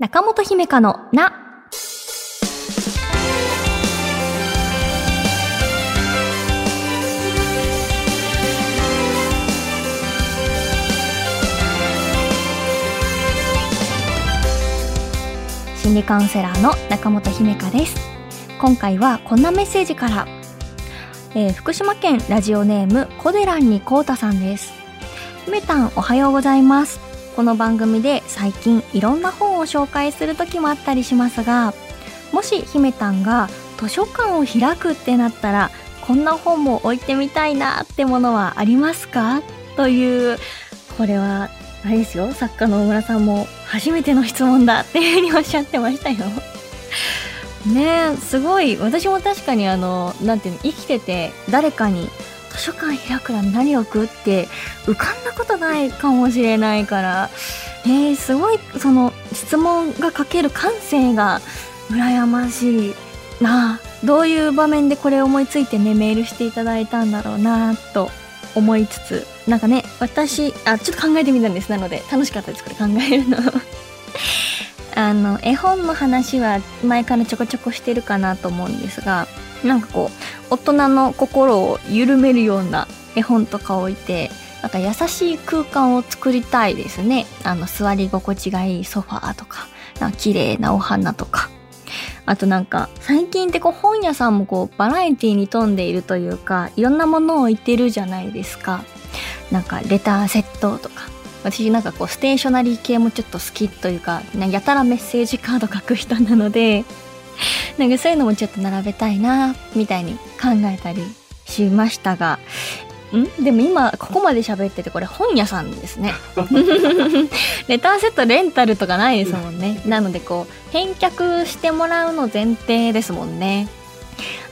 中本姫香のな。心理カウンセラーの中本姫香です。今回はこんなメッセージから。えー福島県ラジオネームコデランにこうたさんです。姫たんおはようございます。この番組で最近いろんな本を紹介する時もあったりしますが、もし姫たんが図書館を開くってなったら、こんな本も置いてみたいなってものはありますか？という、これは、あれですよ、作家の大村さんも初めての質問だっていうふうにおっしゃってましたよ。ね、すごい。私も確かにあの、なんていうの、生きてて誰かに図書館開くら何を置くって浮かんだことないかもしれないから、えー、すごい、その質問が書ける感性が羨ましいなどういう場面でこれ思いついてね、メールしていただいたんだろうなと思いつつ、なんかね、私、あ、ちょっと考えてみたんです。なので、楽しかったです、これ考えるの。あの、絵本の話は前からちょこちょこしてるかなと思うんですが、なんかこう、大人の心を緩めるような絵本とか置いて、なんか優しい空間を作りたいですね。あの、座り心地がいいソファーとか、なんか綺麗なお花とか。あとなんか、最近ってこう本屋さんもこうバラエティに富んでいるというか、いろんなものを置いてるじゃないですか。なんかレターセットとか。私なんかこうステーショナリー系もちょっと好きというか、やたらメッセージカード書く人なので、なんかそういうのもちょっと並べたいな、みたいに考えたりしましたが、ん？でも今、ここまで喋ってて、これ本屋さんですね。レターセットレンタルとかないですもんね。なのでこう、返却してもらうの前提ですもんね。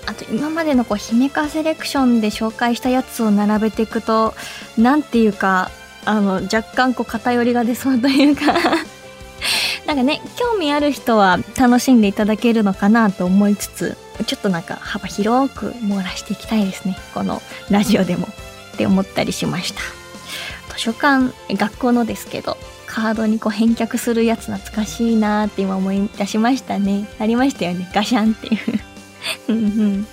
あと今までのこう、姫カセレクションで紹介したやつを並べていくと、なんていうか、あの、若干こう偏りが出そうというか、なんかね、興味ある人は楽しんでいただけるのかなと思いつつ、ちょっとなんか幅広く網羅していきたいですね。このラジオでも。って思ったりしました。図書館、学校のですけど、カードにこう返却するやつ懐かしいなーって今思い出しましたね。ありましたよね。ガシャンっていう。うんうん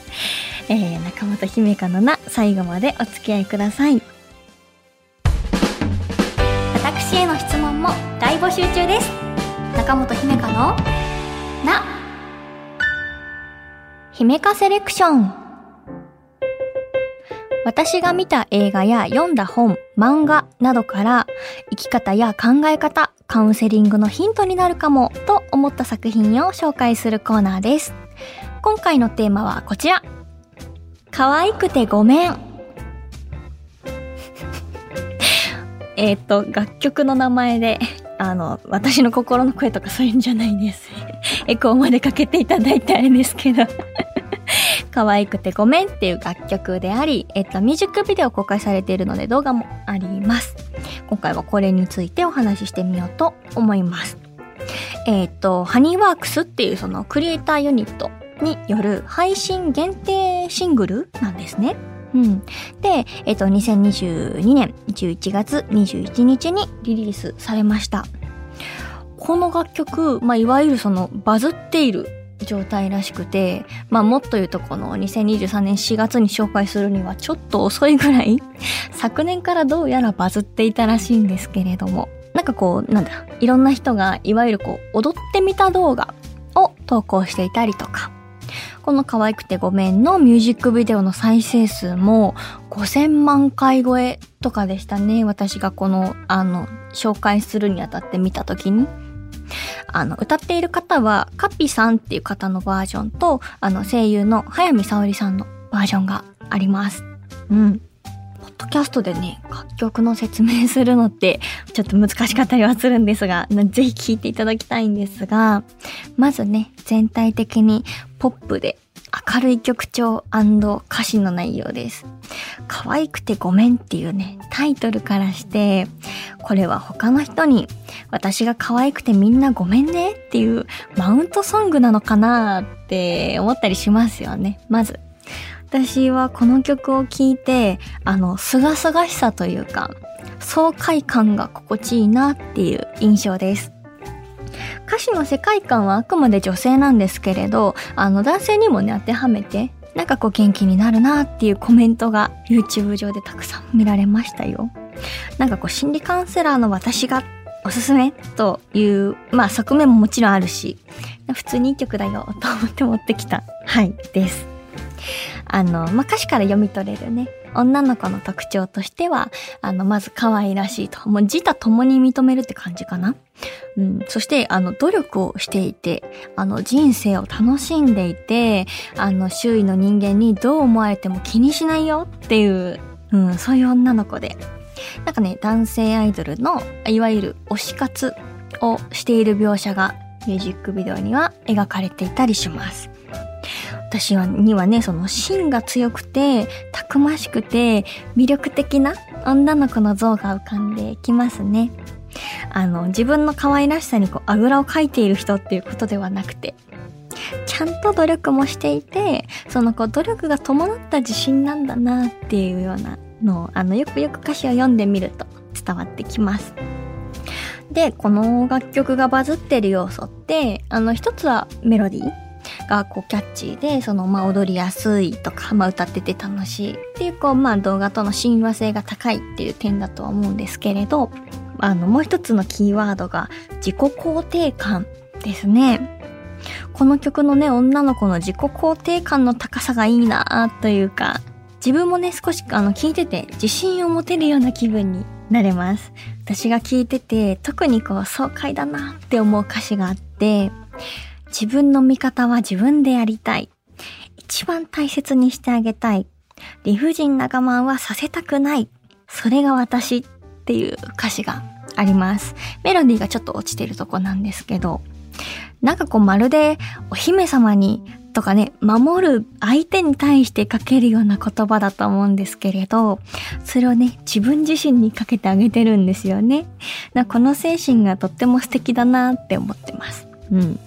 えー、中本姫香のな、最後までお付き合いください。私への質問も大募集中です。中本姫香のな、姫香セレクション。私が見た映画や読んだ本、漫画などから生き方や考え方、カウンセリングのヒントになるかもと思った作品を紹介するコーナーです。今回のテーマはこちら。可愛くてごめん。えっと、楽曲の名前で、あの、私の心の声とかそういうんじゃないです。エコーまでかけていただいてあれですけど。可愛くてごめんっていう楽曲であり、えっと、ミュージックビデオ公開されているので動画もあります。今回はこれについてお話ししてみようと思います。えっと、ハニーワークスっていうそのクリエイターユニットによる配信限定シングルなんですね。うん。で、えっと、2022年11月21日にリリースされました。この楽曲、まあ、いわゆるそのバズっている状態らしくて、まあもっと言うとこの2023年4月に紹介するにはちょっと遅いぐらい、昨年からどうやらバズっていたらしいんですけれども、なんかこう、なんだ、いろんな人がいわゆるこう、踊ってみた動画を投稿していたりとか、この可愛くてごめんのミュージックビデオの再生数も5000万回超えとかでしたね。私がこの、あの、紹介するにあたって見たときに。あの、歌っている方は、カピさんっていう方のバージョンと、あの、声優の早見沙織さんのバージョンがあります。うん。ッドキャストでね、楽曲の説明するのって、ちょっと難しかったりはするんですが、ぜひ聴いていただきたいんですが、まずね、全体的にポップで明るい曲調歌詞の内容です。可愛くてごめんっていうね、タイトルからして、これは他の人に私が可愛くてみんなごめんねっていうマウントソングなのかなって思ったりしますよね。まず。私はこの曲を聴いて、あの、すがすがしさというか、爽快感が心地いいなっていう印象です。歌詞の世界観はあくまで女性なんですけれど、あの男性にもね、当てはめて、なんかこう元気になるなっていうコメントが YouTube 上でたくさん見られましたよ。なんかこう心理カウンセラーの私がおすすめという、まあ側面ももちろんあるし、普通にいい曲だよと思って持ってきた、はい、です。あの、まあ、歌詞から読み取れるね、女の子の特徴としては、あの、まず可愛らしいと。もう自他共に認めるって感じかな。うん。そして、あの、努力をしていて、あの、人生を楽しんでいて、あの、周囲の人間にどう思われても気にしないよっていう、うん、そういう女の子で。なんかね、男性アイドルの、いわゆる推し活をしている描写がミュージックビデオには描かれていたりします。私はにはね、その芯が強くて、たくましくて、魅力的な女の子の像が浮かんできますね。あの、自分の可愛らしさにこう、あぐらをかいている人っていうことではなくて、ちゃんと努力もしていて、そのこう、努力が伴った自信なんだなっていうようなのを、あの、よくよく歌詞を読んでみると伝わってきます。で、この楽曲がバズってる要素って、あの、一つはメロディーがこうキャッチーで、そのまあ踊りやすいとか、まあ歌ってて楽しいっていうこうまあ動画との親和性が高いっていう点だとは思うんですけれど、あのもう一つのキーワードが自己肯定感ですね。この曲のね、女の子の自己肯定感の高さがいいなというか、自分もね、少しあの聞いてて自信を持てるような気分になれます。私が聞いてて特にこう爽快だなって思う歌詞があって、自分の味方は自分でやりたい。一番大切にしてあげたい。理不尽な我慢はさせたくない。それが私っていう歌詞があります。メロディーがちょっと落ちてるとこなんですけど、なんかこうまるでお姫様にとかね、守る相手に対してかけるような言葉だと思うんですけれど、それをね、自分自身にかけてあげてるんですよね。この精神がとっても素敵だなって思ってます。うん。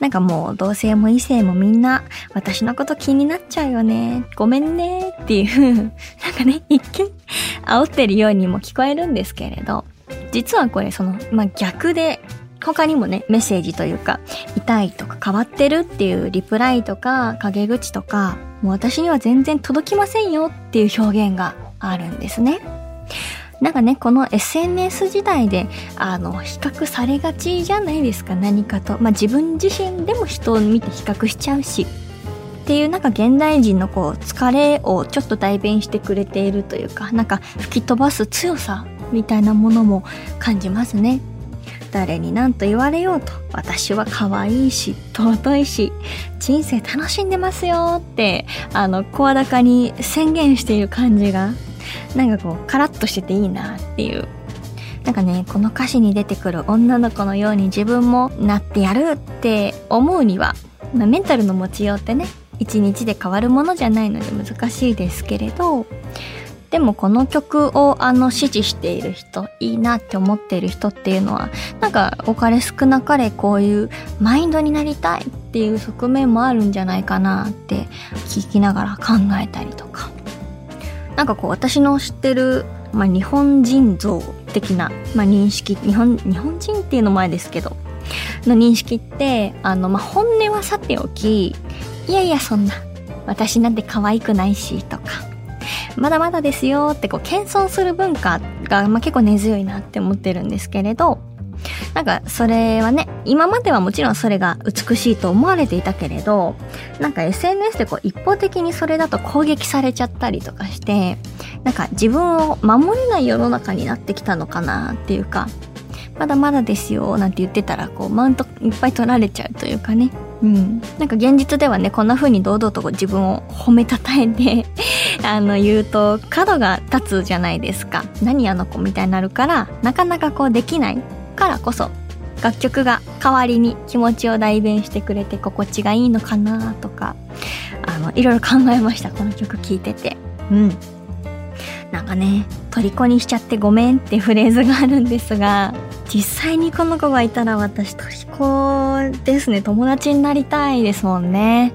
なんかもう同性も異性もみんな私のこと気になっちゃうよね。ごめんねっていうなんかね、一見 煽ってるようにも聞こえるんですけれど、実はこれその、まあ、逆で他にもね、メッセージというか、痛いとか変わってるっていうリプライとか陰口とか、もう私には全然届きませんよっていう表現があるんですね。なんかね、この SNS 時代で、あの、比較されがちじゃないですか、何かと。まあ、自分自身でも人を見て比較しちゃうし。っていうなんか現代人のこう疲れをちょっと代弁してくれているというか、なんか吹き飛ばす強さみたいなものも感じますね。誰に何と言われようと、私は可愛いし、尊いし、人生楽しんでますよって、あの、声高に宣言している感じがなんかこう、カラッとしてていいなっていう。なんかね、この歌詞に出てくる女の子のように自分もなってやるって思うには、まあ、メンタルの持ちようってね、一日で変わるものじゃないので難しいですけれど、でもこの曲をあの支持している人、いいなって思っている人っていうのは、なんかおかれ少なかれこういうマインドになりたいっていう側面もあるんじゃないかなって聞きながら考えたりとか。なんかこう私の知ってる、まあ、日本人像的な、まあ、認識日本日本人っていうの前ですけどの認識ってあの、まあ、本音はさておきいやいやそんな私なんて可愛くないしとかまだまだですよってこう謙遜する文化が、まあ、結構根強いなって思ってるんですけれどなんかそれはね、今まではもちろんそれが美しいと思われていたけれど、なんか SNS でこう一方的にそれだと攻撃されちゃったりとかして、なんか自分を守れない世の中になってきたのかなっていうか、まだまだですよなんて言ってたらこうマウントいっぱい取られちゃうというかね。うん。なんか現実ではね、こんな風に堂々と自分を褒めたたえて あの、言うと角が立つじゃないですか。何あの子みたいになるから、なかなかこうできないからこそ楽曲が代わりに気持ちを代弁してくれて心地がいいのかなとかあのいろいろ考えましたこの曲聴いてて。うん。なんかね虜にしちゃってごめんってフレーズがあるんですが実際にこの子がいたら私虜ですね。友達になりたいですもんね。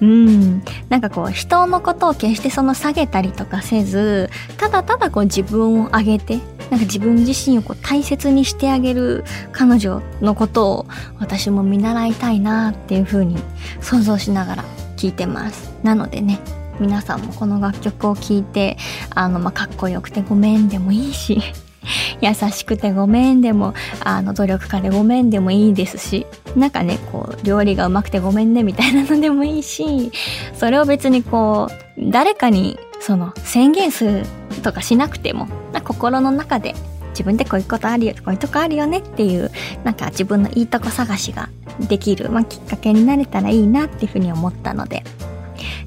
うん。なんかこう人のことを決してその下げたりとかせずただただこう自分を上げてなんか自分自身をこう大切にしてあげる彼女のことを私も見習いたいなっていう風に想像しながら聴いてます。なのでね皆さんもこの楽曲を聴いてあの、ま、かっこよくてごめんでもいいし 優しくてごめんでもあの努力家でごめんでもいいですしなんかねこう料理がうまくてごめんねみたいなのでもいいしそれを別にこう誰かにその宣言するとかしなくても心の中で自分でこういうことあるよこういうとこあるよねっていうなんか自分のいいとこ探しができる、まあ、きっかけになれたらいいなっていうふうに思ったので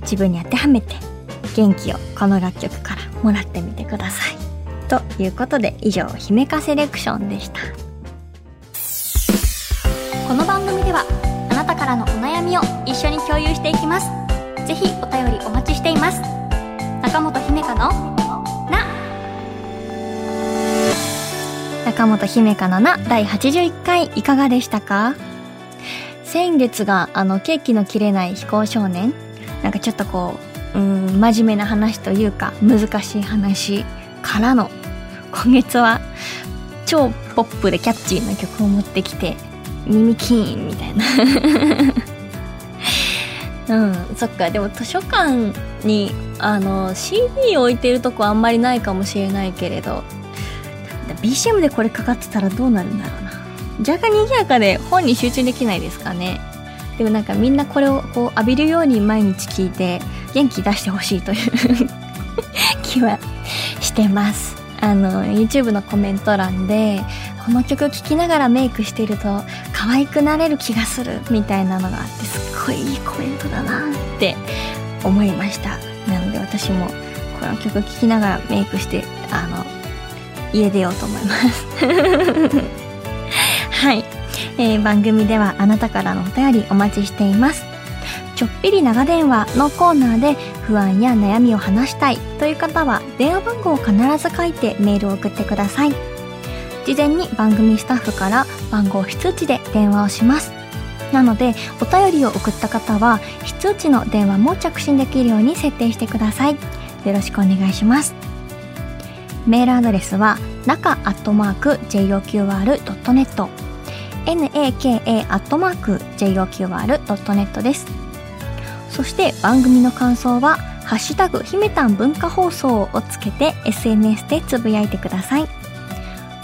自分に当てはめて元気をこの楽曲からもらってみてください。ということで以上姫かセレクションでした。この番組ではあなたからのお悩みを一緒に共有していきます。ぜひお便りお待ちしています。中本姫香の中本姫香のな第81回いかがでしたか？先月があのケーキの切れない非行少年。なんかちょっとこううん真面目な話というか難しい話からの今月は超ポップでキャッチーな曲を持ってきて耳キーンみたいな。うんそっか。でも図書館にあの CD 置いてるとこあんまりないかもしれないけれど。BCM でこれかかってたらどうなるんだろうな。若干賑やかで本に集中できないですかね。でもなんかみんなこれをこう浴びるように毎日聞いて元気出してほしいという気はしてます。あの YouTube のコメント欄でこの曲聴きながらメイクしてると可愛くなれる気がするみたいなのがあってすっごいいいコメントだなって思いました。なので私もこの曲聴きながらメイクしてあの家出ようと思います。はい、えー、番組ではあなたからのお便りお待ちしています。ちょっぴり長電話のコーナーで不安や悩みを話したいという方は電話番号を必ず書いてメールを送ってください。事前に番組スタッフから番号非通知で電話をします。なのでお便りを送った方は非通知の電話も着信できるように設定してください。よろしくお願いします。メールアドレスは中アットマーク JOQR.net naka アットマーク JOQR.net です。そして番組の感想は「ハッシュタグひめたん文化放送」をつけて SNS でつぶやいてください。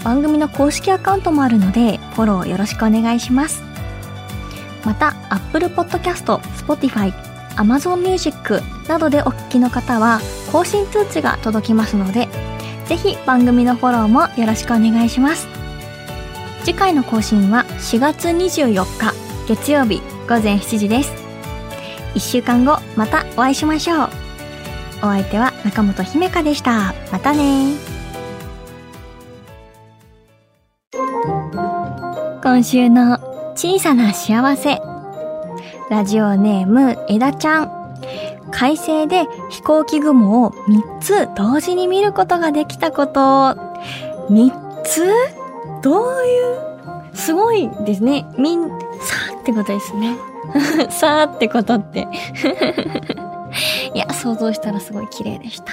番組の公式アカウントもあるのでフォローよろしくお願いします。また Apple Podcast、Spotify、Amazon Music などでお聞きの方は更新通知が届きますのでぜひ番組のフォローもよろしくお願いします。次回の更新は4月24日月曜日午前7時です。1週間後またお会いしましょう。お相手は中本姫香でした。またね。今週の小さな幸せ。ラジオネーム枝ちゃん。快晴で飛行機雲を3つ同時に見ることができたこと。3つ？どういう？すごいですね。みん、さってことですね。さーってことって いや、想像したらすごい綺麗でした。